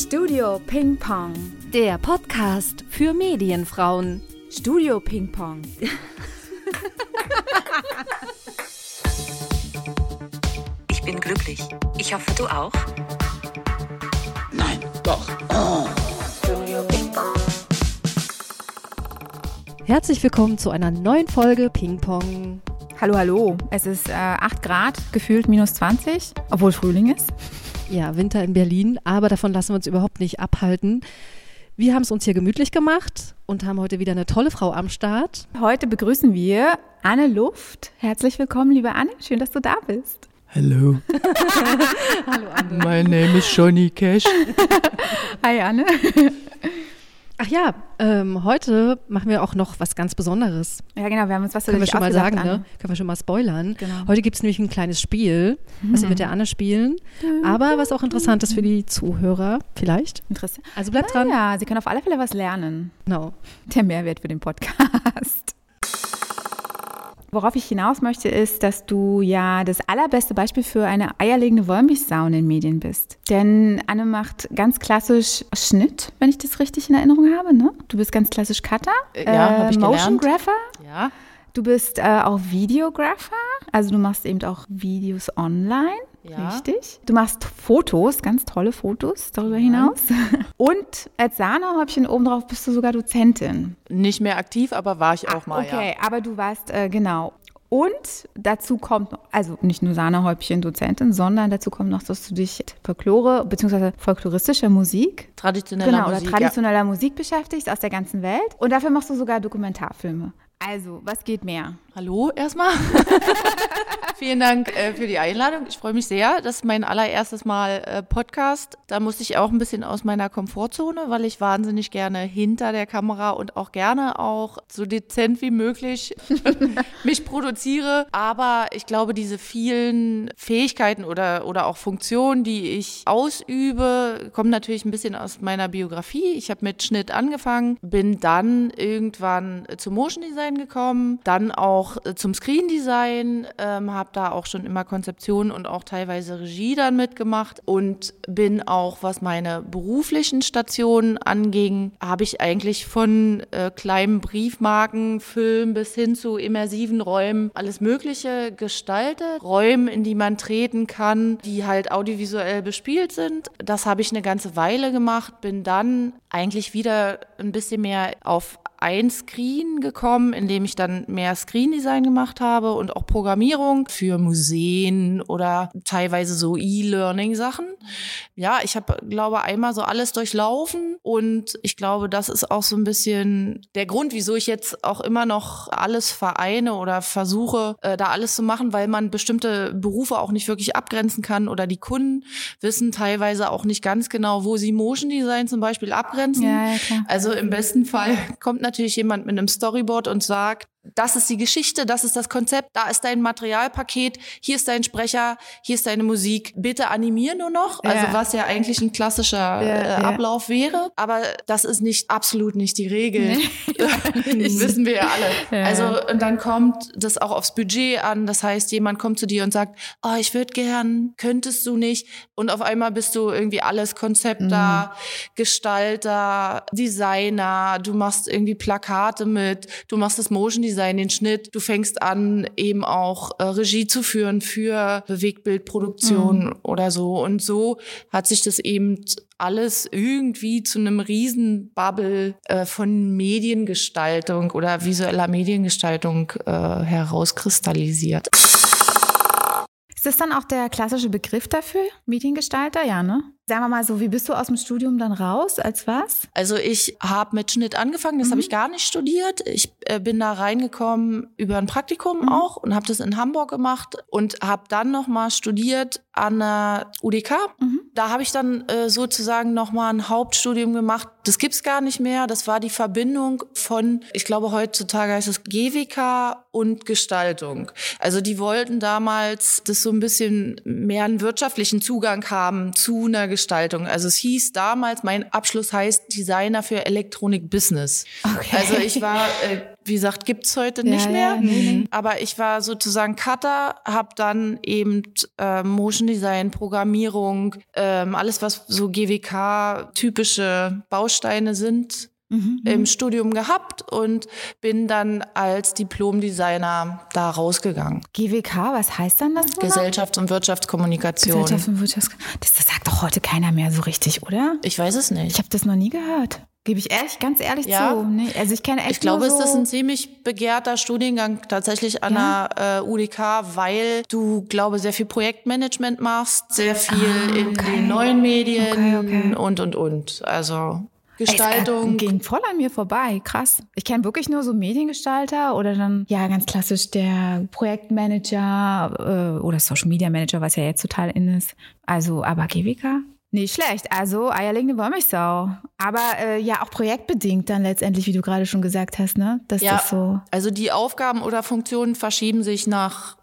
Studio Ping Pong. Der Podcast für Medienfrauen. Studio Ping Pong. Ich bin glücklich. Ich hoffe, du auch. Nein, doch. Studio Ping Pong. Herzlich willkommen zu einer neuen Folge Ping Pong. Hallo, hallo. Es ist äh, 8 Grad, gefühlt minus 20, obwohl Frühling ist. Ja, Winter in Berlin, aber davon lassen wir uns überhaupt nicht abhalten. Wir haben es uns hier gemütlich gemacht und haben heute wieder eine tolle Frau am Start. Heute begrüßen wir Anne Luft. Herzlich willkommen, liebe Anne. Schön, dass du da bist. Hello. Hallo Anne. My name is Johnny Cash. Hi, Anne. Ach ja, ähm, heute machen wir auch noch was ganz Besonderes. Ja, genau, wir haben uns was Können wir schon mal sagen, ne? Können wir schon mal spoilern. Genau. Heute gibt es nämlich ein kleines Spiel, was wir mit der Anne spielen. Aber was auch interessant ist für die Zuhörer, vielleicht. Interessant. Also bleibt dran. Ja, Sie können auf alle Fälle was lernen. Genau. Der Mehrwert für den Podcast. Worauf ich hinaus möchte, ist, dass du ja das allerbeste Beispiel für eine eierlegende Wollmilchsau in den Medien bist. Denn Anne macht ganz klassisch Schnitt, wenn ich das richtig in Erinnerung habe. Ne? Du bist ganz klassisch Cutter, Äh, ja, hab ich Motion. Grapher. Ja. Du bist äh, auch Videographer, also du machst eben auch Videos online. Ja. Richtig. Du machst Fotos, ganz tolle Fotos darüber hinaus. Und als Sahnehäubchen obendrauf bist du sogar Dozentin. Nicht mehr aktiv, aber war ich auch mal, Okay, aber du warst, äh, genau. Und dazu kommt, noch- also nicht nur Sahnehäubchen Dozentin, sondern dazu kommt noch, dass du dich mit Folklore bzw. folkloristischer Musik, ja. Traditioneller genau, Musik. oder traditioneller Musik beschäftigst aus der ganzen Welt. Und dafür machst du sogar Dokumentarfilme. Also, was geht mehr? ja. Hallo erstmal. Vielen Dank äh, für die Einladung. Ich freue mich sehr. Das ist mein allererstes Mal äh, Podcast. Da musste ich auch ein bisschen aus meiner Komfortzone, weil ich wahnsinnig gerne hinter der Kamera und auch gerne auch so dezent wie möglich mich produziere. Aber ich glaube, diese vielen Fähigkeiten oder, oder auch Funktionen, die ich ausübe, kommen natürlich ein bisschen aus meiner Biografie. Ich habe mit Schnitt angefangen, bin dann irgendwann zum Motion Design gekommen, dann auch äh, zum Screen Design, ähm, habe da auch schon immer Konzeption und auch teilweise Regie dann mitgemacht und bin auch, was meine beruflichen Stationen anging, habe ich eigentlich von äh, kleinen Briefmarken, Film bis hin zu immersiven Räumen alles Mögliche gestaltet. Räume, in die man treten kann, die halt audiovisuell bespielt sind. Das habe ich eine ganze Weile gemacht, bin dann eigentlich wieder ein bisschen mehr auf ein Screen gekommen, in dem ich dann mehr Screen Design gemacht habe und auch Programmierung für Museen oder teilweise so E-Learning Sachen. Ja, ich habe glaube einmal so alles durchlaufen und ich glaube, das ist auch so ein bisschen der Grund, wieso ich jetzt auch immer noch alles vereine oder versuche, äh, da alles zu machen, weil man bestimmte Berufe auch nicht wirklich abgrenzen kann oder die Kunden wissen teilweise auch nicht ganz genau, wo sie Motion Design zum Beispiel abgrenzen. Ja, ja. Also im besten Fall kommt natürlich jemand mit einem Storyboard und sagt, das ist die Geschichte, das ist das Konzept, da ist dein Materialpaket, hier ist dein Sprecher, hier ist deine Musik. Bitte animier nur noch, also Ja. was ja eigentlich ein klassischer äh, ja. Ablauf wäre. Aber das ist nicht absolut nicht die Regel. das wissen wir ja alle. Ja. Also und dann kommt das auch aufs Budget an. Das heißt, jemand kommt zu dir und sagt, oh, ich würde gern, könntest du nicht? Und auf einmal bist du irgendwie alles Konzepter, Gestalter, Designer, du machst irgendwie Plakate mit, du machst das Motion Design, den Schnitt, du fängst an, eben auch äh, Regie zu führen für Bewegtbildproduktion oder so. Und so hat sich das eben alles irgendwie zu einem Riesenbubble äh, von Mediengestaltung oder visueller Mediengestaltung äh, herauskristallisiert. Ist das dann auch der klassische Begriff dafür? Mediengestalter? Ja, ne? Sagen wir mal so, wie bist du aus dem Studium dann raus? Als was? Also ich habe mit Schnitt angefangen, das habe ich gar nicht studiert. Ich äh, bin da reingekommen über ein Praktikum auch und habe das in Hamburg gemacht und habe dann noch mal studiert an der UDK. Da habe ich dann äh, sozusagen noch mal ein Hauptstudium gemacht. Das gibt's gar nicht mehr. Das war die Verbindung von, ich glaube heutzutage heißt es GWK und Gestaltung. Also die wollten damals das so ein bisschen mehr einen wirtschaftlichen Zugang haben zu einer Gestaltung. Also es hieß damals, mein Abschluss heißt Designer für Elektronik Business. Okay. Also ich war äh, wie gesagt, gibt's heute nicht Ja, mehr. ja, nee. Aber ich war sozusagen Cutter, habe dann eben äh, Motion Design, Programmierung, ähm, alles was so GWK-typische Bausteine sind, Mhm. im Studium gehabt und bin dann als Diplom-Designer da rausgegangen. GWK, was heißt dann das? Gesellschafts- und Wirtschaftskommunikation. Gesellschaft und Wirtschafts das, das sagt doch heute keiner mehr so richtig, oder? Ich weiß es nicht. Ich habe das noch nie gehört. Gebe ich ehrlich, ganz ehrlich Ja. zu. Nee, also ich kenne echt Ich glaube, so es ist ein ziemlich begehrter Studiengang tatsächlich an Ja? der äh, UDK, weil du, glaube sehr viel Projektmanagement machst, sehr viel Ah, in okay. den neuen Medien Okay, okay. und, und, und. Also Es Gestaltung. ging voll an mir vorbei. Krass. Ich kenne wirklich nur so Mediengestalter oder dann, ja, ganz klassisch der Projektmanager äh, oder Social Media Manager, was ja jetzt total in ist. Also, aber GWK? Nicht schlecht. Also, eierlegende Wollmilchsau. Aber äh, ja, auch projektbedingt dann letztendlich, wie du gerade schon gesagt hast, ne? Dass Ja, das so. also die Aufgaben oder Funktionen verschieben sich nach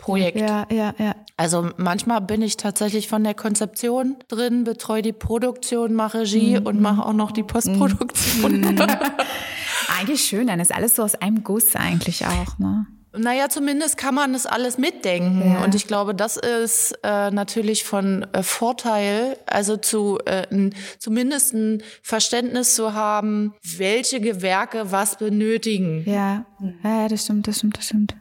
Projekt. Ja, ja, ja. Also manchmal bin ich tatsächlich von der Konzeption drin, betreue die Produktion, mache Regie Mhm. und mache auch noch die Postproduktion. Eigentlich schön, dann ist alles so aus einem Guss eigentlich auch, ne? Naja, zumindest kann man das alles mitdenken. Ja. Und ich glaube, das ist äh, natürlich von äh, Vorteil, also zu äh, n, zumindest ein Verständnis zu haben, welche Gewerke was benötigen. Ja, ja, das stimmt, das stimmt, das stimmt.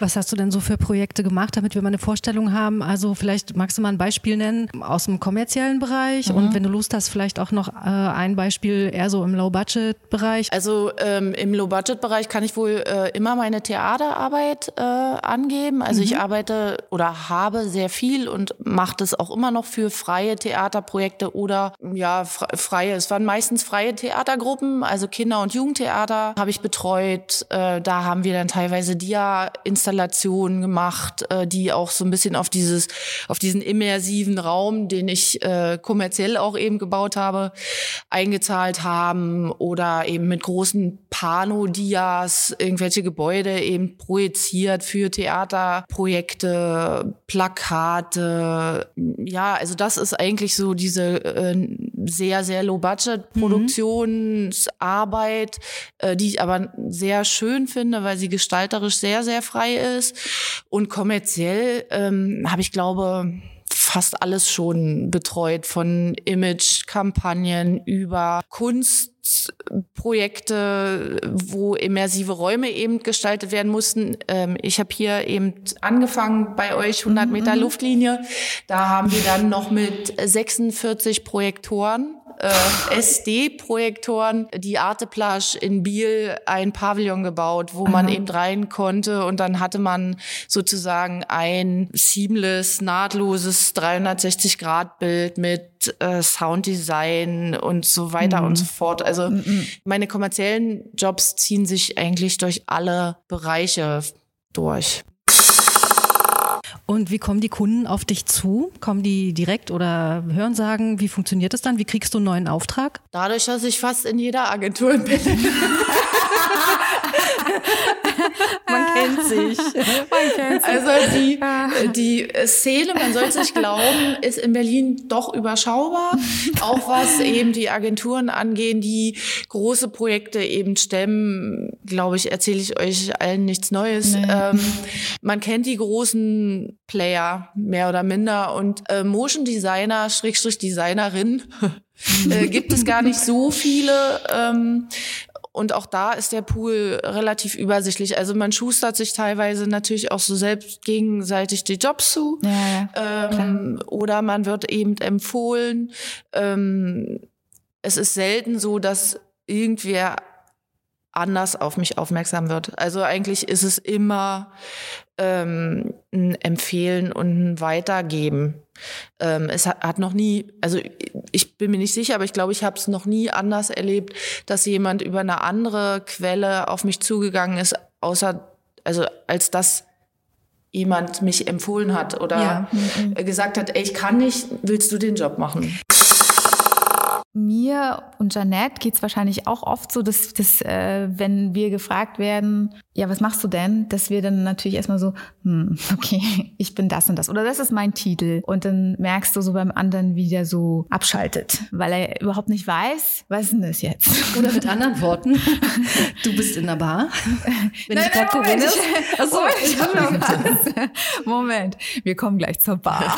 Was hast du denn so für Projekte gemacht, damit wir mal eine Vorstellung haben? Also vielleicht magst du mal ein Beispiel nennen aus dem kommerziellen Bereich und wenn du Lust hast, vielleicht auch noch äh, ein Beispiel eher so im Low-Budget-Bereich. Also ähm, im Low-Budget-Bereich kann ich wohl äh, immer meine Theaterarbeit äh, angeben. Also ich arbeite oder habe sehr viel und mache das auch immer noch für freie Theaterprojekte oder ja fre- freie. Es waren meistens freie Theatergruppen, also Kinder- und Jugendtheater habe ich betreut. Äh, da haben wir dann teilweise Dia-Installationen gemacht, äh, die auch so ein bisschen auf dieses auf diesen immersiven Raum, den ich äh, kommerziell auch eben gebaut habe, eingezahlt haben oder eben mit großen Pano-Dias irgendwelche Gebäude eben projiziert für Theaterprojekte, Plakate. Ja, also das ist eigentlich so diese äh, sehr, sehr Low-Budget-Produktionsarbeit, äh, die ich aber sehr schön finde, weil sie gestalterisch sehr, sehr frei ist. Und kommerziell ähm, habe ich, glaube, fast alles schon betreut, von Image-Kampagnen über Kunstprojekte, wo immersive Räume eben gestaltet werden mussten. Ähm, ich habe hier eben angefangen bei euch 100 Meter Luftlinie. Da haben wir dann noch mit 46 Projektoren äh, SD-Projektoren die Arteplage in Biel ein Pavillon gebaut, wo man eben rein konnte und dann hatte man sozusagen ein seamless, nahtloses 360-Grad-Bild mit äh, Sounddesign und so weiter und so fort. Also meine kommerziellen Jobs ziehen sich eigentlich durch alle Bereiche durch. Und wie kommen die Kunden auf dich zu? Kommen die direkt oder hören sagen? Wie funktioniert das dann? Wie kriegst du einen neuen Auftrag? Dadurch, dass ich fast in jeder Agentur bin. Man kennt sich. Man kennt's. Also die, die Szene, man soll es nicht glauben, ist in Berlin doch überschaubar. Auch was eben die Agenturen angehen, die große Projekte eben stemmen, glaube ich, erzähle ich euch allen nichts Neues. Ähm, man kennt die großen Player mehr oder minder und äh, Motion Designer, Schrägstrich Designerin, äh, gibt es gar nicht so viele. Ähm, und auch da ist der Pool relativ übersichtlich. Also man schustert sich teilweise natürlich auch so selbst gegenseitig die Jobs zu. Ja, ja. Ähm, oder man wird eben empfohlen. Ähm, es ist selten so, dass irgendwer anders auf mich aufmerksam wird. Also eigentlich ist es immer ähm, ein Empfehlen und ein Weitergeben. Ähm, es hat, hat noch nie, also ich bin mir nicht sicher, aber ich glaube, ich habe es noch nie anders erlebt, dass jemand über eine andere Quelle auf mich zugegangen ist, außer, also als dass jemand mich empfohlen hat oder Ja. äh, gesagt hat, ey, ich kann nicht, willst du den Job machen? Mir und Janette geht's wahrscheinlich auch oft so, dass, dass äh, wenn wir gefragt werden, ja, was machst du denn? Dass wir dann natürlich erstmal so, hm, okay, ich bin das und das. Oder das ist mein Titel. Und dann merkst du so beim anderen, wie der so abschaltet, weil er überhaupt nicht weiß, was ist denn das jetzt? Oder mit anderen Worten, du bist in der Bar. Wenn nein, ich gerade Moment, ist. Achso, ich hab noch was. Moment, wir kommen gleich zur Bar.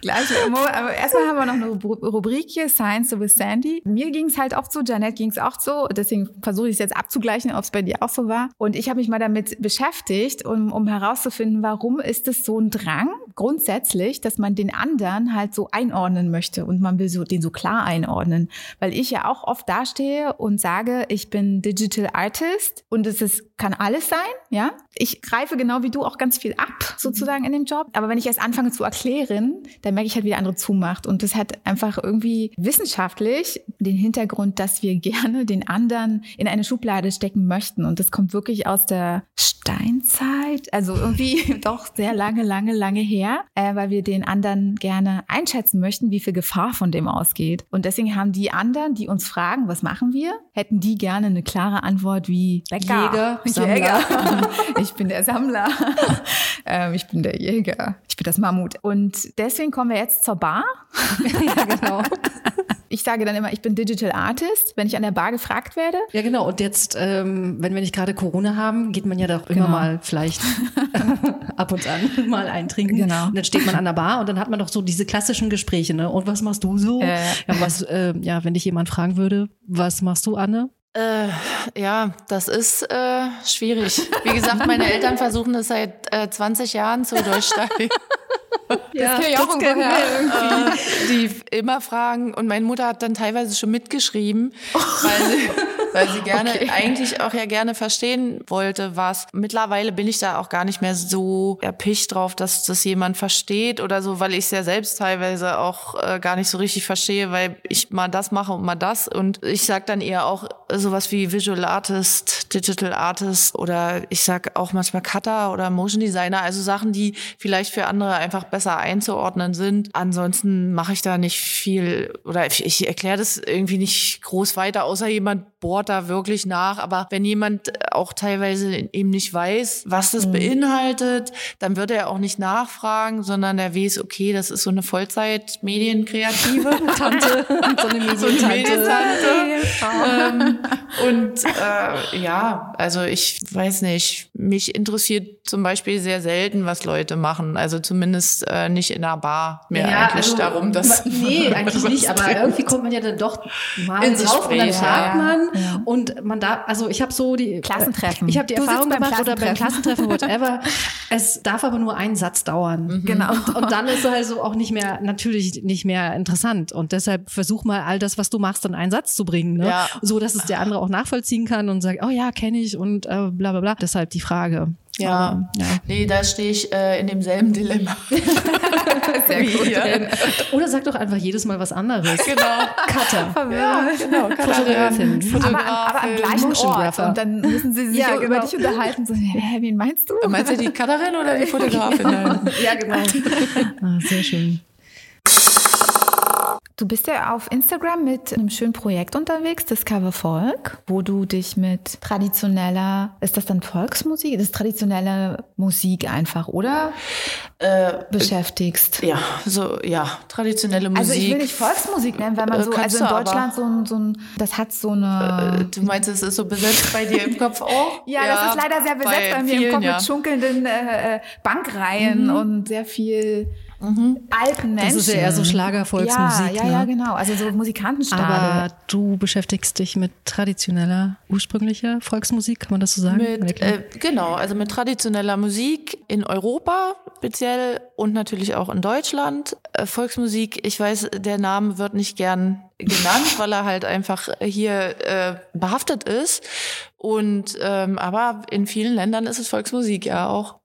gleich, aber erstmal haben wir noch eine Rubrik hier, Science with Sandy. Mir ging es halt oft so, Janet ging es auch so. Deswegen versuche ich es jetzt abzugleichen, ob es bei dir auch so war. Und ich habe mich mal damit beschäftigt, um, um herauszufinden, warum ist es so ein Drang grundsätzlich, dass man den anderen halt so einordnen möchte und man will so den so klar einordnen, weil ich ja auch oft dastehe und sage, ich bin Digital Artist und es ist, kann alles sein, ja. Ich greife genau wie du auch ganz viel ab sozusagen in dem Job, aber wenn ich erst anfange zu erklären, dann merke ich halt, wie der andere zumacht. Und das hat einfach irgendwie wissenschaftlich den Hintergrund, dass wir gerne den anderen in eine Schublade stecken möchten. Und das kommt wirklich aus der Steinzeit, also irgendwie doch sehr lange, lange, lange her, äh, weil wir den anderen gerne einschätzen möchten, wie viel Gefahr von dem ausgeht. Und deswegen haben die anderen, die uns fragen, was machen wir, hätten die gerne eine klare Antwort wie Bäcker, Jäger, Jäger. ich bin der Sammler, ähm, ich bin der Jäger, ich bin das Mammut. Und deswegen kommen wir jetzt zur Bar. ja, genau. Ich sage dann immer, ich bin Digital Artist, wenn ich an der Bar gefragt werde. Ja, genau. Und jetzt, ähm, wenn wir nicht gerade Corona haben, geht man ja doch immer genau. mal vielleicht ab und an mal eintrinken. Genau. Und dann steht man an der Bar und dann hat man doch so diese klassischen Gespräche, ne? Und was machst du so? Äh. Ja, was, äh, ja, wenn dich jemand fragen würde, was machst du, Anne? Äh, ja, das ist äh, schwierig. Wie gesagt, meine Eltern versuchen das seit äh, 20 Jahren zu durchsteigen. ja, das kenne ich auch irgendwie. Äh, die immer fragen und meine Mutter hat dann teilweise schon mitgeschrieben, weil sie, weil sie gerne okay. eigentlich auch ja gerne verstehen wollte, was. Mittlerweile bin ich da auch gar nicht mehr so erpicht drauf, dass das jemand versteht oder so, weil ich es ja selbst teilweise auch äh, gar nicht so richtig verstehe, weil ich mal das mache und mal das und ich sag dann eher auch sowas wie Visual Artist, Digital Artist oder ich sag auch manchmal Cutter oder Motion Designer, also Sachen, die vielleicht für andere einfach besser einzuordnen sind. Ansonsten mache ich da nicht viel oder ich erkläre das irgendwie nicht groß weiter, außer jemand bohrt da wirklich nach. Aber wenn jemand auch teilweise eben nicht weiß, was das mhm. beinhaltet, dann wird er auch nicht nachfragen, sondern er weiß, okay, das ist so eine Vollzeit-Medienkreative Tante, so eine Medientante. ähm, und äh, ja, also ich weiß nicht, mich interessiert zum Beispiel sehr selten, was Leute machen. Also zumindest äh, nicht in einer Bar mehr ja, eigentlich also, darum, dass. Nee, eigentlich nicht, aber irgendwie kommt man ja dann doch mal in drauf und dann fragt man ja. und man darf, also ich habe so die Klassentreffen. Ich habe die du Erfahrung gemacht oder beim Klassentreffen, whatever. es darf aber nur einen Satz dauern. Mhm. Genau. Und, und, dann ist es also auch nicht mehr, natürlich nicht mehr interessant. Und deshalb versuch mal all das, was du machst, in einen Satz zu bringen. Ne? Ja. So, dass es der andere auch nachvollziehen kann und sagt, oh ja, kenne ich und äh, bla bla bla. Deshalb die Frage. Ja, ja. nee, da stehe ich äh, in demselben Dilemma. Sehr gut. Ja. Oder sag doch einfach jedes Mal was anderes. Genau. Cutter. Ja, genau. Fotografin. Fotografin. Aber, aber am gleichen Ort. Und dann müssen sie sich ja, genau. über dich unterhalten. So, hä, wen meinst du? Meinst du die Cutterin oder die Fotografin? ja, genau. Ah, sehr schön. Du bist ja auf Instagram mit einem schönen Projekt unterwegs, Discover Folk, wo du dich mit traditioneller, ist das dann Volksmusik? Das ist traditionelle Musik einfach, oder? Äh, beschäftigst. Ja, so, ja, traditionelle Musik. Also ich will nicht Volksmusik nennen, weil man äh, so, also in Deutschland so ein, so ein, das hat so eine. Äh, du meinst, es ist so besetzt bei dir im Kopf auch? ja, ja, das ist leider sehr besetzt bei, bei mir vielen, im Kopf ja. mit schunkelnden äh, äh Bankreihen mhm. und sehr viel Mhm. alten Menschen. Das ist ja eher so Schlagervolksmusik. Ja, ja, ja, genau. Also so Musikantenstadel. Aber du beschäftigst dich mit traditioneller, ursprünglicher Volksmusik, kann man das so sagen? Mit, äh, genau, also mit traditioneller Musik in Europa speziell und natürlich auch in Deutschland. Äh, Volksmusik, ich weiß, der Name wird nicht gern genannt, weil er halt einfach hier äh, behaftet ist. Und ähm, aber in vielen Ländern ist es Volksmusik ja auch.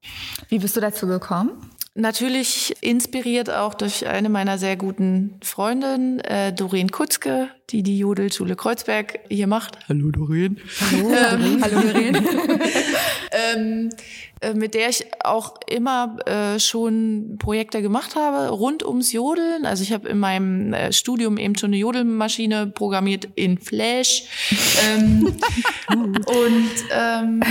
Wie bist du dazu gekommen? Natürlich inspiriert auch durch eine meiner sehr guten Freundinnen, äh, Doreen Kutzke, die die Jodelschule Kreuzberg hier macht. Hallo Doreen. Hallo, ähm, Hallo Doreen. ähm, äh, mit der ich auch immer äh, schon Projekte gemacht habe rund ums Jodeln. Also ich habe in meinem äh, Studium eben schon eine Jodelmaschine programmiert in Flash ähm, und ähm,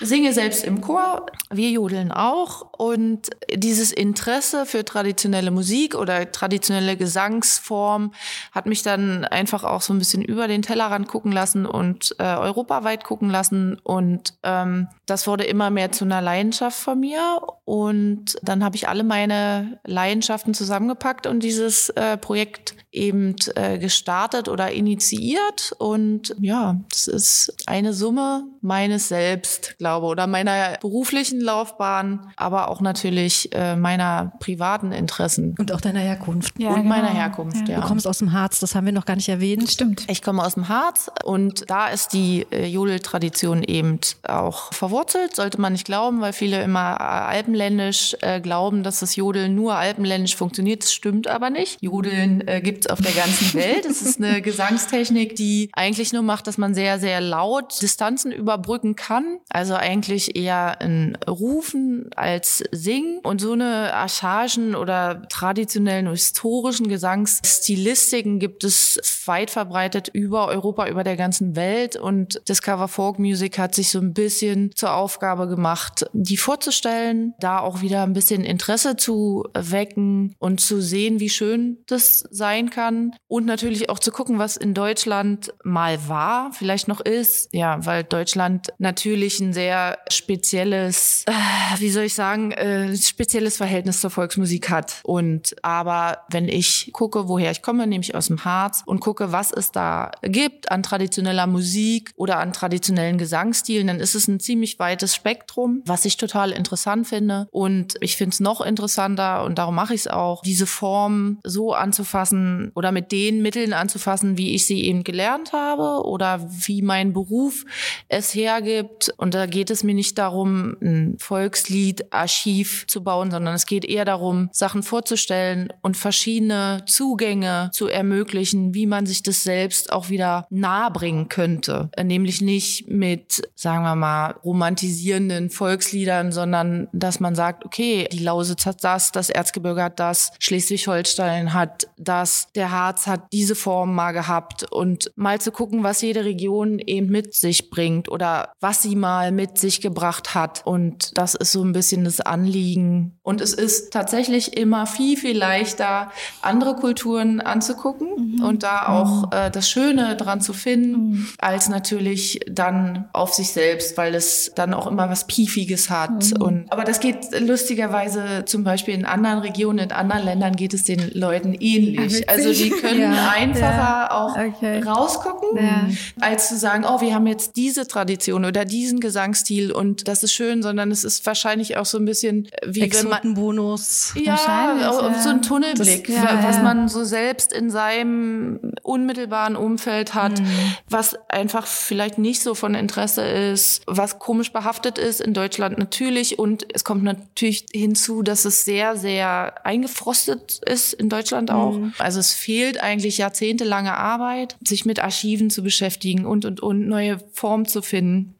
singe selbst im Chor, wir jodeln auch. Und dieses Interesse für traditionelle Musik oder traditionelle Gesangsform hat mich dann einfach auch so ein bisschen über den Tellerrand gucken lassen und äh, europaweit gucken lassen. Und ähm, das wurde immer mehr zu einer Leidenschaft von mir. Und dann habe ich alle meine Leidenschaften zusammengepackt und dieses äh, Projekt eben äh, gestartet oder initiiert und ja, das ist eine Summe meines Selbst, glaube oder meiner beruflichen Laufbahn, aber auch natürlich äh, meiner privaten Interessen und auch deiner Herkunft ja, und genau. meiner Herkunft. Ja. Du kommst aus dem Harz, das haben wir noch gar nicht erwähnt. Stimmt. Ich komme aus dem Harz und da ist die äh, Jodel-Tradition eben auch verwurzelt, sollte man nicht glauben, weil viele immer äh, alpenländisch äh, glauben, dass das Jodeln nur alpenländisch funktioniert. Das stimmt aber nicht. Jodeln äh, gibt es auf der ganzen Welt. Es ist eine Gesangstechnik, die eigentlich nur macht, dass man sehr, sehr laut Distanzen überbrücken kann. Also eigentlich eher ein Rufen als Singen. Und so eine archaischen oder traditionellen historischen Gesangsstilistiken gibt es weit verbreitet über Europa, über der ganzen Welt. Und Discover Folk Music hat sich so ein bisschen zur Aufgabe gemacht, die vorzustellen, da auch wieder ein bisschen Interesse zu wecken und zu sehen, wie schön das sein kann. Und natürlich auch zu gucken, was in Deutschland mal war, vielleicht noch ist. Ja, weil Deutschland natürlich ein sehr spezielles, äh, wie soll ich sagen, äh, spezielles Verhältnis zur Volksmusik hat. Und aber wenn ich gucke, woher ich komme, nämlich aus dem Harz und gucke, was es da gibt an traditioneller Musik oder an traditionellen Gesangstilen, dann ist es ein ziemlich weites Spektrum, was ich total interessant finde. Und ich finde es noch interessanter und darum mache ich es auch, diese Form so anzufassen oder mit den Mitteln anzufassen, wie ich sie eben gelernt habe oder wie mein Beruf es hergibt. Und da geht es mir nicht darum, ein Volkslied-Archiv zu bauen, sondern es geht eher darum, Sachen vorzustellen und verschiedene Zugänge zu ermöglichen, wie man sich das selbst auch wieder nahebringen könnte. Nämlich nicht mit, sagen wir mal, romantisierenden Volksliedern, sondern dass man sagt, okay, die Lausitz hat das, das Erzgebirge hat das, Schleswig-Holstein hat das, der Harz hat diese Form mal gehabt und mal zu gucken, was jede Region eben mit sich bringt oder was sie mal mit sich gebracht hat. Und das ist so ein bisschen das Anliegen. Und es ist tatsächlich immer viel, viel leichter, andere Kulturen anzugucken mhm. und da auch mhm. äh, das Schöne dran zu finden, mhm. als natürlich dann auf sich selbst, weil es dann auch immer was Piefiges hat. Mhm. Und, aber das geht lustigerweise zum Beispiel in anderen Regionen, in anderen Ländern geht es den Leuten ähnlich. Also die können ja. einfacher ja. auch okay. rausgucken, ja. als zu sagen, oh, wir haben jetzt diese Tradition oder diesen Gesangsstil und das ist schön, sondern es ist wahrscheinlich auch so ein bisschen wie wenn man Bonus. Ja, so ein Tunnelblick, das, was man so selbst in seinem unmittelbaren Umfeld hat, mhm. was einfach vielleicht nicht so von Interesse ist, was komisch behaftet ist in Deutschland natürlich und es kommt natürlich hinzu, dass es sehr, sehr eingefrostet ist in Deutschland auch. Mhm. Also es fehlt eigentlich jahrzehntelange Arbeit, sich mit Archiven zu beschäftigen und, und, und neue Formen zu finden.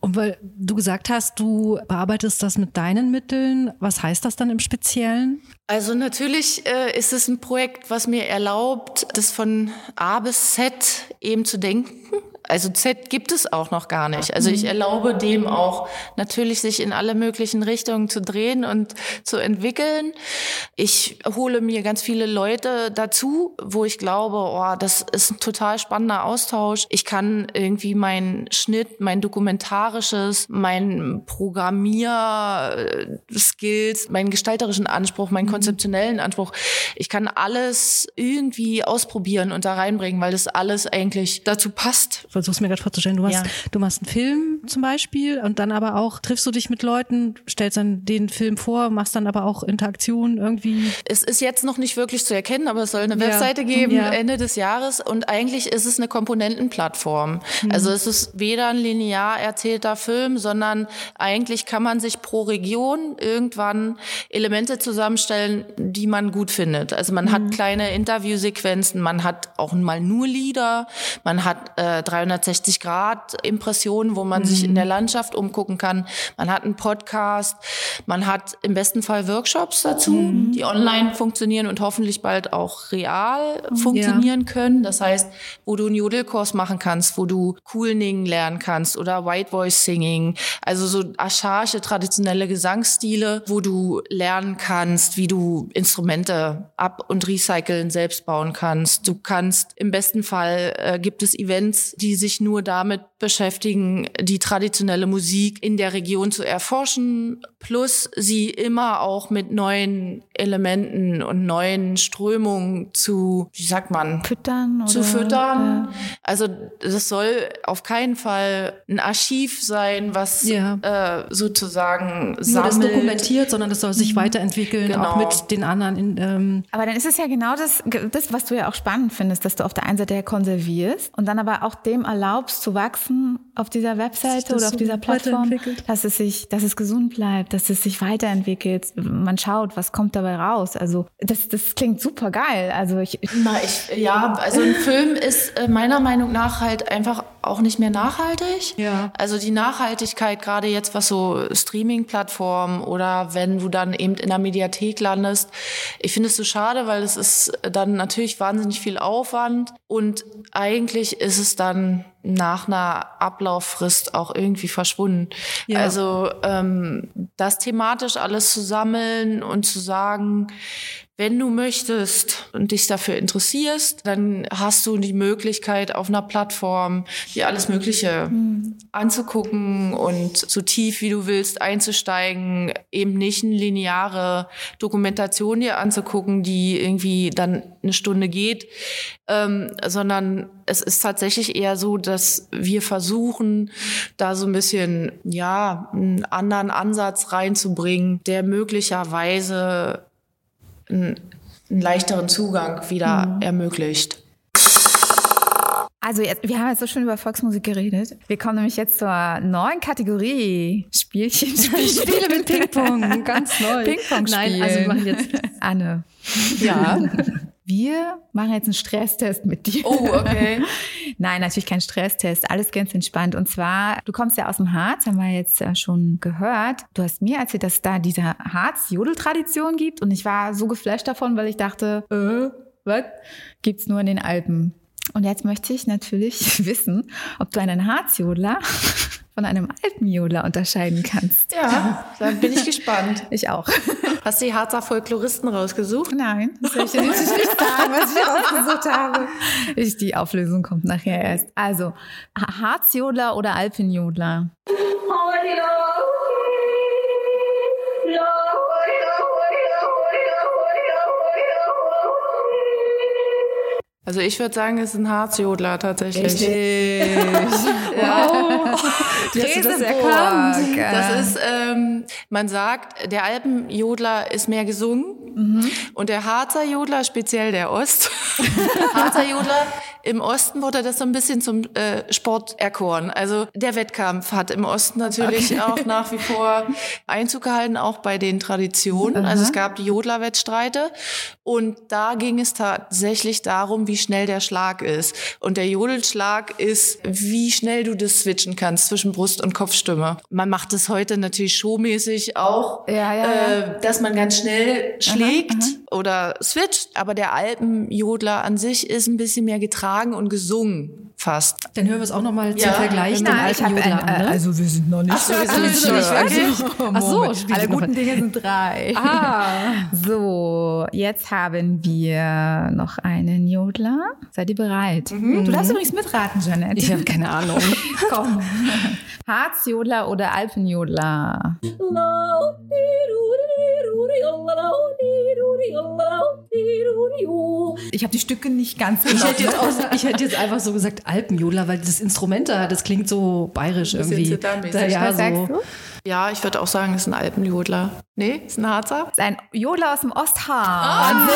Und weil du gesagt hast, du bearbeitest das mit deinen Mitteln, was heißt das dann im Speziellen? Also natürlich äh, ist es ein Projekt, was mir erlaubt, das von A bis Z eben zu denken also Z gibt es auch noch gar nicht. Also ich mhm. erlaube dem auch natürlich sich in alle möglichen Richtungen zu drehen und zu entwickeln. Ich hole mir ganz viele Leute dazu, wo ich glaube, oh, das ist ein total spannender Austausch. Ich kann irgendwie meinen Schnitt, mein dokumentarisches, mein Programmier-Skills, meinen gestalterischen Anspruch, meinen mhm. konzeptionellen Anspruch, ich kann alles irgendwie ausprobieren und da reinbringen, weil das alles eigentlich dazu passt versuche es mir gerade vorzustellen, du, hast, ja. du machst einen Film, zum Beispiel und dann aber auch triffst du dich mit Leuten, stellst dann den Film vor, machst dann aber auch Interaktion irgendwie. Es ist jetzt noch nicht wirklich zu erkennen, aber es soll eine Ja. Webseite geben Ja. Ende des Jahres und eigentlich ist es eine Komponentenplattform. Also es ist weder ein linear erzählter Film, sondern eigentlich kann man sich pro Region irgendwann Elemente zusammenstellen, die man gut findet. Also man hat kleine Interviewsequenzen, man hat auch mal nur Lieder, man hat äh, 360 Grad Impressionen, wo man sich in der Landschaft umgucken kann. Man hat einen Podcast, man hat im besten Fall Workshops dazu, die online funktionieren und hoffentlich bald auch real funktionieren können. Das heißt, wo du einen Jodelkurs machen kannst, wo du Coolning lernen kannst oder White Voice Singing, also so archaische traditionelle Gesangsstile, wo du lernen kannst, wie du Instrumente ab- und recyceln selbst bauen kannst. Du kannst im besten Fall äh, gibt es Events, die sich nur damit beschäftigen, die traditionelle Musik in der Region zu erforschen, plus sie immer auch mit neuen Elementen und neuen Strömungen zu, wie sagt man, Füttern oder? zu füttern. Also das soll auf keinen Fall ein Archiv sein, was Ja. äh, sozusagen Nur das sammelt. dokumentiert, sondern das soll sich weiterentwickeln, Genau. auch mit den anderen. In, ähm, Aber dann ist es ja genau das, das, was du ja auch spannend findest, dass du auf der einen Seite ja konservierst und dann aber auch dem erlaubst zu wachsen auf dieser Webseite das oder auf so dieser Plattform, dass es sich, dass es gesund bleibt, dass es sich weiterentwickelt. Man schaut, was kommt dabei raus. Also das, das klingt super geil. Also ich, Na, ich, ja, also ein Film ist äh, meiner Meinung nach halt einfach auch nicht mehr nachhaltig. Ja. Also die Nachhaltigkeit, gerade jetzt was so Streaming-Plattformen oder wenn du dann eben in der Mediathek landest, ich finde es so schade, weil es ist dann natürlich wahnsinnig viel Aufwand und eigentlich ist es dann nach einer Ablauffrist auch irgendwie verschwunden. Ja. Also ähm, das thematisch alles zu sammeln und zu sagen, wenn du möchtest und dich dafür interessierst, dann hast du die Möglichkeit auf einer Plattform dir alles Mögliche anzugucken und so tief wie du willst einzusteigen, eben nicht eine lineare Dokumentation dir anzugucken, die irgendwie dann eine Stunde geht, ähm, sondern es ist tatsächlich eher so, dass wir versuchen, da so ein bisschen, ja, einen anderen Ansatz reinzubringen, der möglicherweise einen, einen leichteren Zugang wieder ermöglicht. also jetzt, wir haben jetzt so schön über Volksmusik geredet. Wir kommen nämlich jetzt zur neuen Kategorie Spielchen. Spiele mit Ping-Pong, ganz neu. Ping-Pong Nein, also wir machen jetzt. Anne. Ja. Wir machen jetzt einen Stresstest mit dir. Oh, okay. Nein, natürlich kein Stresstest, alles ganz entspannt. Und zwar, du kommst ja aus dem Harz, haben wir jetzt äh, schon gehört. Du hast mir erzählt, dass es da diese Harz-Jodel-Tradition gibt und ich war so geflasht davon, weil ich dachte, äh, was? Gibt's nur in den Alpen. Und jetzt möchte ich natürlich wissen, ob du einen Harzjodler von einem Alpenjodler unterscheiden kannst. Ja, dann bin ich gespannt. Ich auch. Hast du die Harzer Folkloristen rausgesucht? Nein, das soll ich dir nicht sagen, was ich ausgesucht habe. Ich, die Auflösung kommt nachher erst. Also, Ha- Harzjodler oder Alpenjodler? Also ich würde sagen, es ist ein Harzjodler tatsächlich. Wow. Wie hast du das erkannt? Das ist, ähm, man sagt, der Alpenjodler ist mehr gesungen und der Harzer Jodler, speziell der Ost, Harzer Jodler, im Osten wurde das so ein bisschen zum äh, Sport erkoren. Also der Wettkampf hat im Osten natürlich auch nach wie vor Einzug gehalten, auch bei den Traditionen. Also es gab die Jodlerwettstreite und da ging es tatsächlich darum, wie schnell der Schlag ist. Und der Jodelschlag ist, wie schnell du das switchen kannst zwischen Brust- und Kopfstimme. Man macht es heute natürlich showmäßig auch, Ja, ja, ja. Äh, dass man ganz schnell schlägt oder switcht. Aber der Alpenjodler an sich ist ein bisschen mehr getragen und gesungen fast. Dann hören wir es auch nochmal zum Ja, Vergleich genau. den Nein, alten ich habe Jodler an. Ne? also wir sind noch nicht. Ach so, wir sind noch nicht wirklich? Ach so, alle guten. Dinge sind drei. Ah. So, jetzt haben wir noch einen Jodler. Seid ihr bereit? Du darfst übrigens mitraten, Janette. Ich habe keine Ahnung. Komm. Harzjodler oder Alpenjodler? Ich habe die Stücke nicht ganz Ich hätte, jetzt auch, ich hätte jetzt einfach so gesagt Alpenjodler, weil das Instrument da, das klingt so bayerisch irgendwie. Da, ja, so. du? Ja, ich würde auch sagen, es ist ein Alpenjodler. Nee, ist ein Harzer? Das ist ein Jodler aus dem Osthahn.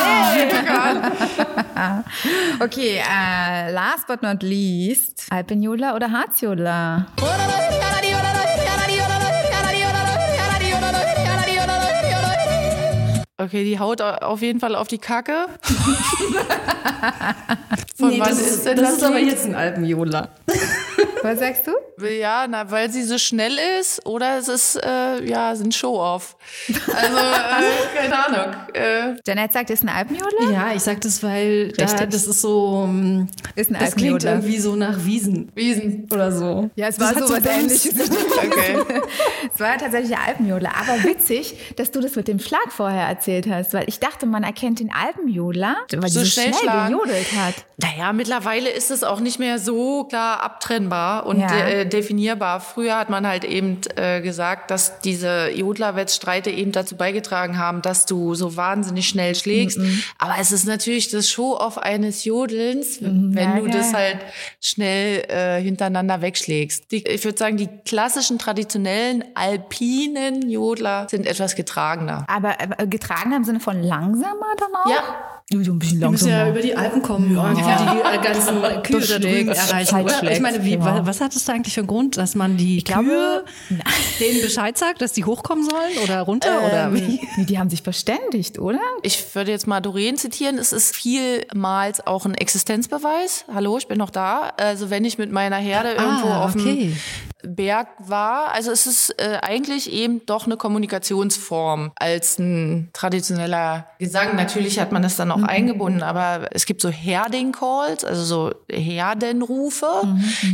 okay, äh, last but not least, Alpenjodler oder Harzjodler? Okay, die haut auf jeden Fall auf die Kacke. Von Nee, wann das ist, das ist aber jetzt ein Alpenjodler. Was sagst du? Ja, na, weil sie so schnell ist oder es ist, äh, ja, sind Show-Off. Also, äh, keine Ahnung. Äh, Janet sagt, ist ein Alpenjodler? Ja, ich sag das, weil da, das ist so, ähm, Ist ein das klingt irgendwie so nach Wiesen Wiesen. oder so. Ja, es Das war so was ähnliches. Okay. Es war tatsächlich der Alpenjodler. Aber witzig, dass du das mit dem Schlag vorher erzählt hast, weil ich dachte, man erkennt den Alpenjodler, weil So schnell schnell gejodelt hat. Naja, mittlerweile ist es auch nicht mehr so klar abtrennbar und Ja. äh, definierbar. Früher hat man halt eben äh, gesagt, dass diese Jodlerwettstreite eben dazu beigetragen haben, dass du so wahnsinnig schnell schlägst. Aber es ist natürlich das Show-off eines Jodelns, wenn Ja, du das geil. halt schnell äh, hintereinander wegschlägst. Die, ich würde sagen, die klassischen, traditionellen, alpinen Jodler sind etwas getragener. Aber äh, getragen im Sinne von langsamer dann auch? Ja. So ein bisschen Du musst ja langsamer. über die Alpen kommen und die äh, ganzen Kühe da drüben erreichen. Oder? Ich meine, wie, wa- was hat es da eigentlich für einen Grund, dass man die glaube- Kühe denen Bescheid sagt, dass die hochkommen sollen oder runter oder wie? Nee, die haben sich verständigt, oder? Ich würde jetzt mal Doreen zitieren. Es ist vielmals auch ein Existenzbeweis. Hallo, ich bin noch da. Also wenn ich mit meiner Herde irgendwo Ah, auf dem okay. Berg war. Also es ist äh, eigentlich eben doch eine Kommunikationsform als ein traditioneller Gesang. Natürlich hat man das dann auch eingebunden, aber es gibt so Herding Calls, also so Herdenrufe,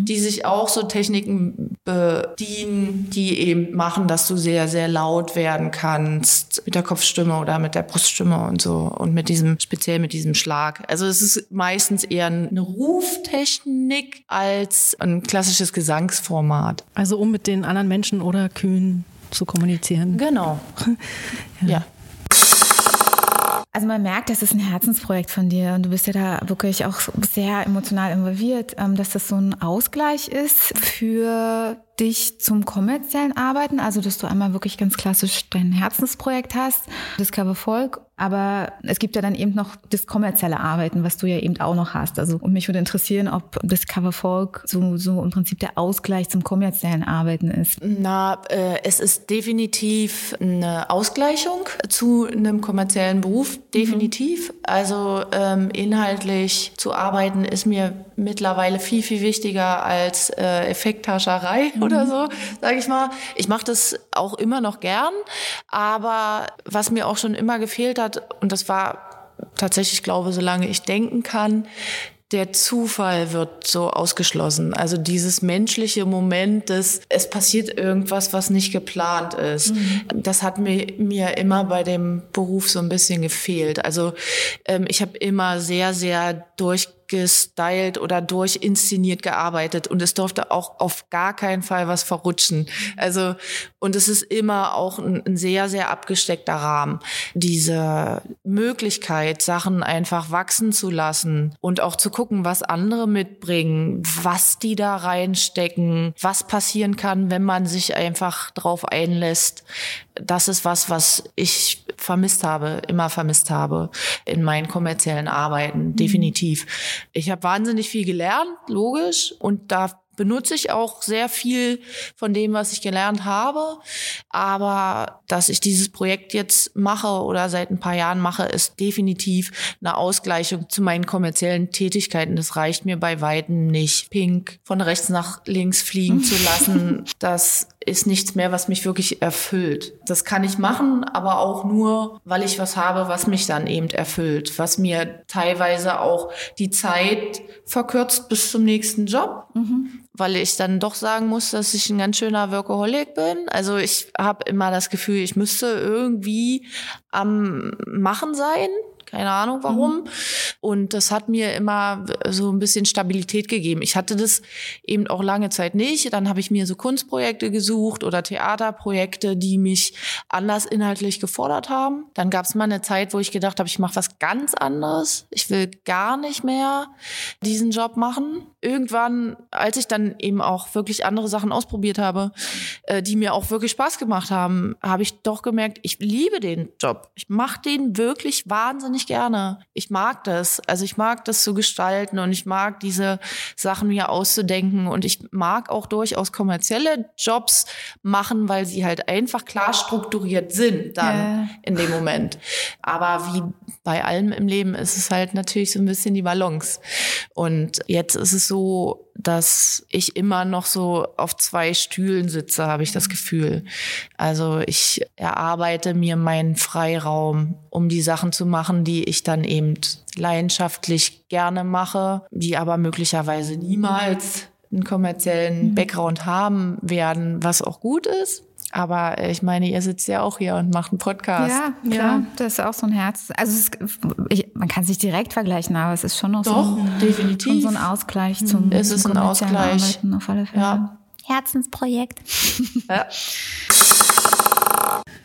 die sich auch so Techniken bedienen, die eben machen, dass du sehr, sehr laut werden kannst mit der Kopfstimme oder mit der Bruststimme und so und mit diesem, speziell mit diesem Schlag. Also es ist meistens eher eine Ruftechnik als ein klassisches Gesangsformat. Also um mit den anderen Menschen oder Kühen zu kommunizieren. Genau. ja. Also man merkt, das ist ein Herzensprojekt von dir und du bist ja da wirklich auch sehr emotional involviert, ähm, dass das so ein Ausgleich ist für dich zum kommerziellen Arbeiten, also dass du einmal wirklich ganz klassisch dein Herzensprojekt hast, Discover Folk, aber es gibt ja dann eben noch das kommerzielle Arbeiten, was du ja eben auch noch hast. Also und mich würde interessieren, ob Discover Folk so, so im Prinzip der Ausgleich zum kommerziellen Arbeiten ist. Na, äh, es ist definitiv eine Ausgleichung zu einem kommerziellen Beruf, definitiv. Also ähm, inhaltlich zu arbeiten ist mir mittlerweile viel, viel wichtiger als äh, Effekthascherei oder so, sage ich mal. Ich mache das auch immer noch gern, aber was mir auch schon immer gefehlt hat, und das war tatsächlich, glaube solange ich denken kann, der Zufall wird so ausgeschlossen. Also dieses menschliche Moment des, es passiert irgendwas, was nicht geplant ist. Das hat mir, mir immer bei dem Beruf so ein bisschen gefehlt. Also ähm, ich habe immer sehr, sehr durchgestylt oder durchinszeniert gearbeitet und es durfte auch auf gar keinen Fall was verrutschen. Also und es ist immer auch ein, ein sehr, sehr abgesteckter Rahmen. Diese Möglichkeit, Sachen einfach wachsen zu lassen und auch zu gucken, was andere mitbringen, was die da reinstecken, was passieren kann, wenn man sich einfach drauf einlässt. Das ist was, was ich vermisst habe, immer vermisst habe in meinen kommerziellen Arbeiten, definitiv. Ich habe wahnsinnig viel gelernt, logisch, und da benutze ich auch sehr viel von dem, was ich gelernt habe. Aber dass ich dieses Projekt jetzt mache oder seit ein paar Jahren mache, ist definitiv eine Ausgleichung zu meinen kommerziellen Tätigkeiten. Das reicht mir bei Weitem nicht. Pink von rechts nach links fliegen zu lassen, das ist nichts mehr, was mich wirklich erfüllt. Das kann ich machen, aber auch nur, weil ich was habe, was mich dann eben erfüllt, was mir teilweise auch die Zeit verkürzt bis zum nächsten Job weil ich dann doch sagen muss, dass ich ein ganz schöner Workaholic bin. Also ich habe immer das Gefühl, ich müsste irgendwie am Machen sein. Keine Ahnung warum. Mhm. Und das hat mir immer so ein bisschen Stabilität gegeben. Ich hatte das eben auch lange Zeit nicht. Dann habe ich mir so Kunstprojekte gesucht oder Theaterprojekte, die mich anders inhaltlich gefordert haben. Dann gab es mal eine Zeit, wo ich gedacht habe, ich mache was ganz anderes. Ich will gar nicht mehr diesen Job machen. Irgendwann, als ich dann eben auch wirklich andere Sachen ausprobiert habe, äh, die mir auch wirklich Spaß gemacht haben, habe ich doch gemerkt, ich liebe den Job. Ich mache den wirklich wahnsinnig gerne. Ich mag das. Also ich mag das zu gestalten und ich mag diese Sachen mir auszudenken und ich mag auch durchaus kommerzielle Jobs machen, weil sie halt einfach klar strukturiert sind dann yeah. in dem Moment. Aber wie bei allem im Leben ist es halt natürlich so ein bisschen die Balance. Und jetzt ist es so, dass ich immer noch so auf zwei Stühlen sitze, habe ich das Gefühl. Also ich erarbeite mir meinen Freiraum, um die Sachen zu machen, die ich dann eben leidenschaftlich gerne mache, die aber möglicherweise niemals einen kommerziellen mhm. Background haben werden, was auch gut ist. Aber ich meine, ihr sitzt ja auch hier und macht einen Podcast. Ja, klar, ja. das ist auch so ein Herz. Also es, ich, man kann es nicht direkt vergleichen, aber es ist schon noch Doch, so, ein, definitiv. so ein Ausgleich zum, es ist zum ein Ausgleich. Arbeiten auf alle Fälle. Ja. Herzensprojekt. Ja.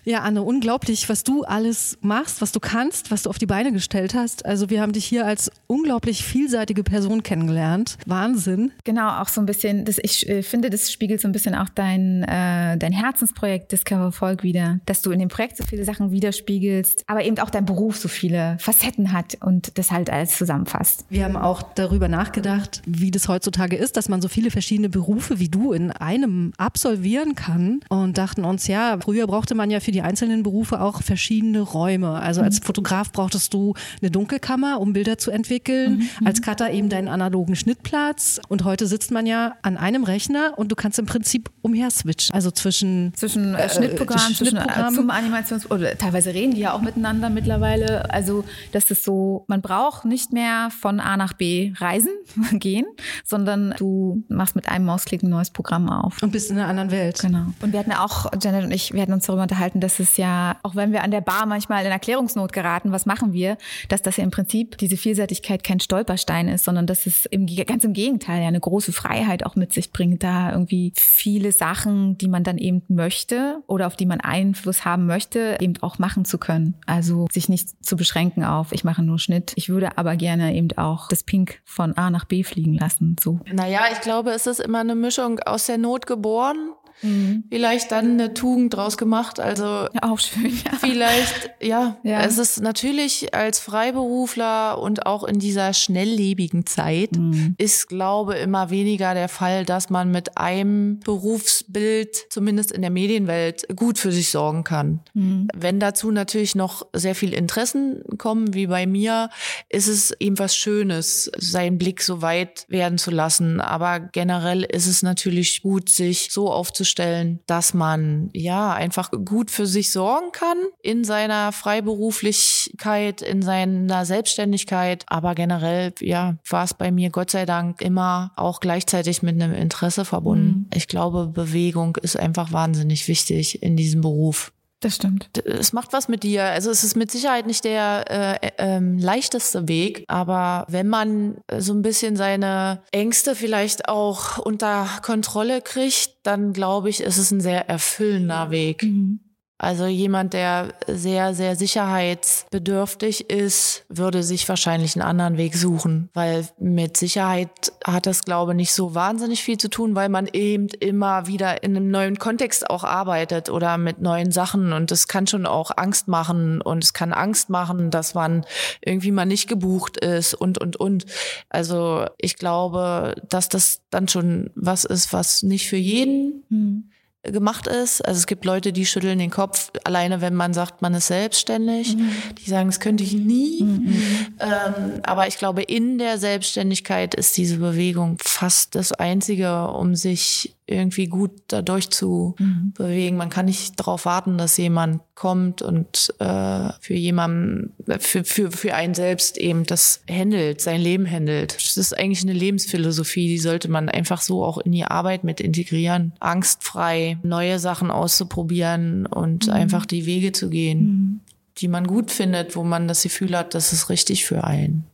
Ja, Anne, unglaublich, was du alles machst, was du kannst, was du auf die Beine gestellt hast. Also wir haben dich hier als unglaublich vielseitige Person kennengelernt. Wahnsinn. Genau, auch so ein bisschen, das, ich äh, finde, das spiegelt so ein bisschen auch dein, äh, dein Herzensprojekt Discover Volk wieder, dass du in dem Projekt so viele Sachen widerspiegelst, aber eben auch dein Beruf so viele Facetten hat und das halt alles zusammenfasst. Wir haben auch darüber nachgedacht, wie das heutzutage ist, dass man so viele verschiedene Berufe wie du in einem absolvieren kann und dachten uns, ja, früher brauchte man ja für die einzelnen Berufe auch verschiedene Räume. Also als mhm. Fotograf brauchtest du eine Dunkelkammer, um Bilder zu entwickeln. Mhm. mhm. Als Cutter eben deinen analogen Schnittplatz. Und heute sitzt man ja an einem Rechner und du kannst im Prinzip umher switchen. Also zwischen, zwischen äh, Schnittprogramm, äh, zwischen äh, zum Animations- oder teilweise reden die ja auch miteinander mittlerweile. Also das ist so, man braucht nicht mehr von A nach B reisen, gehen, sondern du machst mit einem Mausklick ein neues Programm auf. Und bist in einer anderen Welt. Genau. Und wir hatten ja auch, Janet und ich, wir hatten uns darüber unterhalten, dass es ja, auch wenn wir an der Bar manchmal in Erklärungsnot geraten, was machen wir, dass das ja im Prinzip diese Vielseitigkeit kein Stolperstein ist, sondern dass es im, ganz im Gegenteil ja eine große Freiheit auch mit sich bringt, da irgendwie viele Sachen, die man dann eben möchte oder auf die man Einfluss haben möchte, eben auch machen zu können. Also sich nicht zu beschränken auf, ich mache nur Schnitt. Ich würde aber gerne eben auch das Pink von A nach B fliegen lassen. So. Naja, ich glaube, es ist immer eine Mischung aus der Not geboren mhm. vielleicht dann eine Tugend draus gemacht. Also auch schön. Ja. Vielleicht, ja, ja, es ist natürlich als Freiberufler und auch in dieser schnelllebigen Zeit mhm. ist, glaube immer weniger der Fall, dass man mit einem Berufsbild, zumindest in der Medienwelt, gut für sich sorgen kann. Mhm. Wenn dazu natürlich noch sehr viel Interessen kommen, wie bei mir, ist es eben was Schönes, seinen Blick so weit werden zu lassen. Aber generell ist es natürlich gut, sich so aufzustellen, sicherzustellen, dass man ja einfach gut für sich sorgen kann in seiner Freiberuflichkeit, in seiner Selbstständigkeit. Aber generell, ja, war es bei mir Gott sei Dank immer auch gleichzeitig mit einem Interesse verbunden. Mhm. Ich glaube, Bewegung ist einfach wahnsinnig wichtig in diesem Beruf. Das stimmt. Es macht was mit dir. Also es ist mit Sicherheit nicht der äh, äh, leichteste Weg, aber wenn man so ein bisschen seine Ängste vielleicht auch unter Kontrolle kriegt, dann glaube ich, ist es ein sehr erfüllender Weg. Mhm. Also jemand, der sehr, sehr sicherheitsbedürftig ist, würde sich wahrscheinlich einen anderen Weg suchen, weil mit Sicherheit hat das, glaube ich, nicht so wahnsinnig viel zu tun, weil man eben immer wieder in einem neuen Kontext auch arbeitet oder mit neuen Sachen. Und das kann schon auch Angst machen. Und es kann Angst machen, dass man irgendwie mal nicht gebucht ist und, und, und. Also ich glaube, dass das dann schon was ist, was nicht für jeden mhm gemacht ist. Also es gibt Leute, die schütteln den Kopf, alleine wenn man sagt, man ist selbstständig. Mhm. Die sagen, das könnte ich nie. Mhm. Ähm, aber ich glaube, in der Selbstständigkeit ist diese Bewegung fast das Einzige, um sich irgendwie gut dadurch zu mhm. bewegen. Man kann nicht darauf warten, dass jemand kommt und äh, für jemanden, für, für, für einen selbst eben das handelt, sein Leben handelt. Das ist eigentlich eine Lebensphilosophie, die sollte man einfach so auch in die Arbeit mit integrieren. Angstfrei neue Sachen auszuprobieren und mhm. einfach die Wege zu gehen. Mhm. die man gut findet, wo man das Gefühl hat, das ist richtig für einen.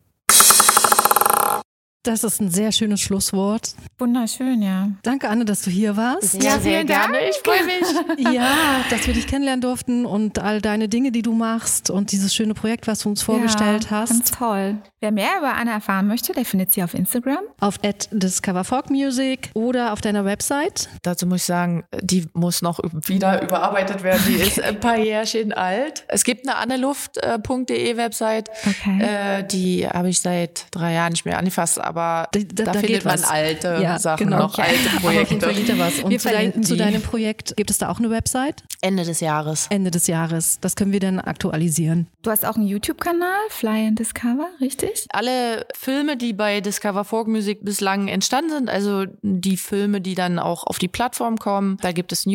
Das ist ein sehr schönes Schlusswort. Wunderschön, ja. Danke, Anne, dass du hier warst. Sehr, sehr vielen gerne. Dank. Ich freue mich. Ja, dass wir dich kennenlernen durften und all deine Dinge, die du machst und dieses schöne Projekt, was du uns vorgestellt ja, hast. Ganz toll. Wer mehr über Anna erfahren möchte, der findet sie auf Instagram. Auf @discoverfolkmusic oder auf deiner Website. Dazu muss ich sagen, die muss noch wieder überarbeitet werden. Die ist ein paar Jährchen alt. Es gibt eine anneluft.de Website. Okay. Äh, die habe ich seit drei Jahren nicht mehr angefasst, aber Da- da- da, da findet geht man was. alte Ja, Sachen genau. noch, Okay. alte Aber Projekte. Fall geht da was. Und Wir zu, dein, verlinken zu deinem Projekt gibt es da auch eine Website? Ende des Jahres. Ende des Jahres. Das können wir dann aktualisieren. Du hast auch einen YouTube-Kanal, Fly and Discover, richtig? Alle Filme, die bei Discover Folk Music bislang entstanden sind, also die Filme, die dann auch auf die Plattform kommen, da gibt es einen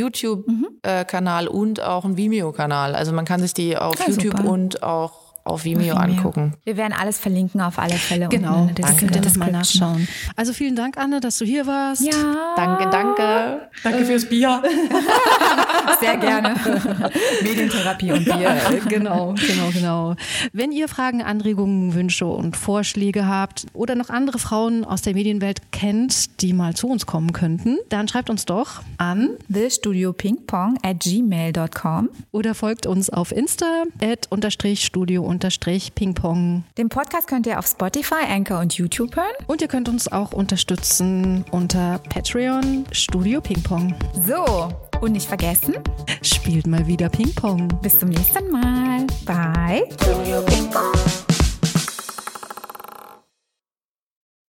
YouTube-Kanal und auch einen Vimeo-Kanal. Also man kann sich die auf Ja, YouTube super. und auch auf Vimeo, Vimeo. angucken. Wir werden alles verlinken auf alle Fälle. Genau, da könnt ihr das mal nachschauen. Also vielen Dank, Anne, dass du hier warst. Ja, Danke, danke. Danke fürs Bier. sehr gerne. Medientherapie und Bier. genau, genau, genau. Wenn ihr Fragen, Anregungen, Wünsche und Vorschläge habt oder noch andere Frauen aus der Medienwelt kennt, die mal zu uns kommen könnten, dann schreibt uns doch an TheStudioPingPong at gmail.com. oder folgt uns auf Insta at unterstrich studio pingpong. Den Podcast könnt ihr auf Spotify, Anchor und YouTube hören. Und ihr könnt uns auch unterstützen unter Patreon Studio Pingpong. So, und nicht vergessen, Spielt mal wieder Pingpong. bis zum nächsten Mal. Bye. Studio Ping Pong.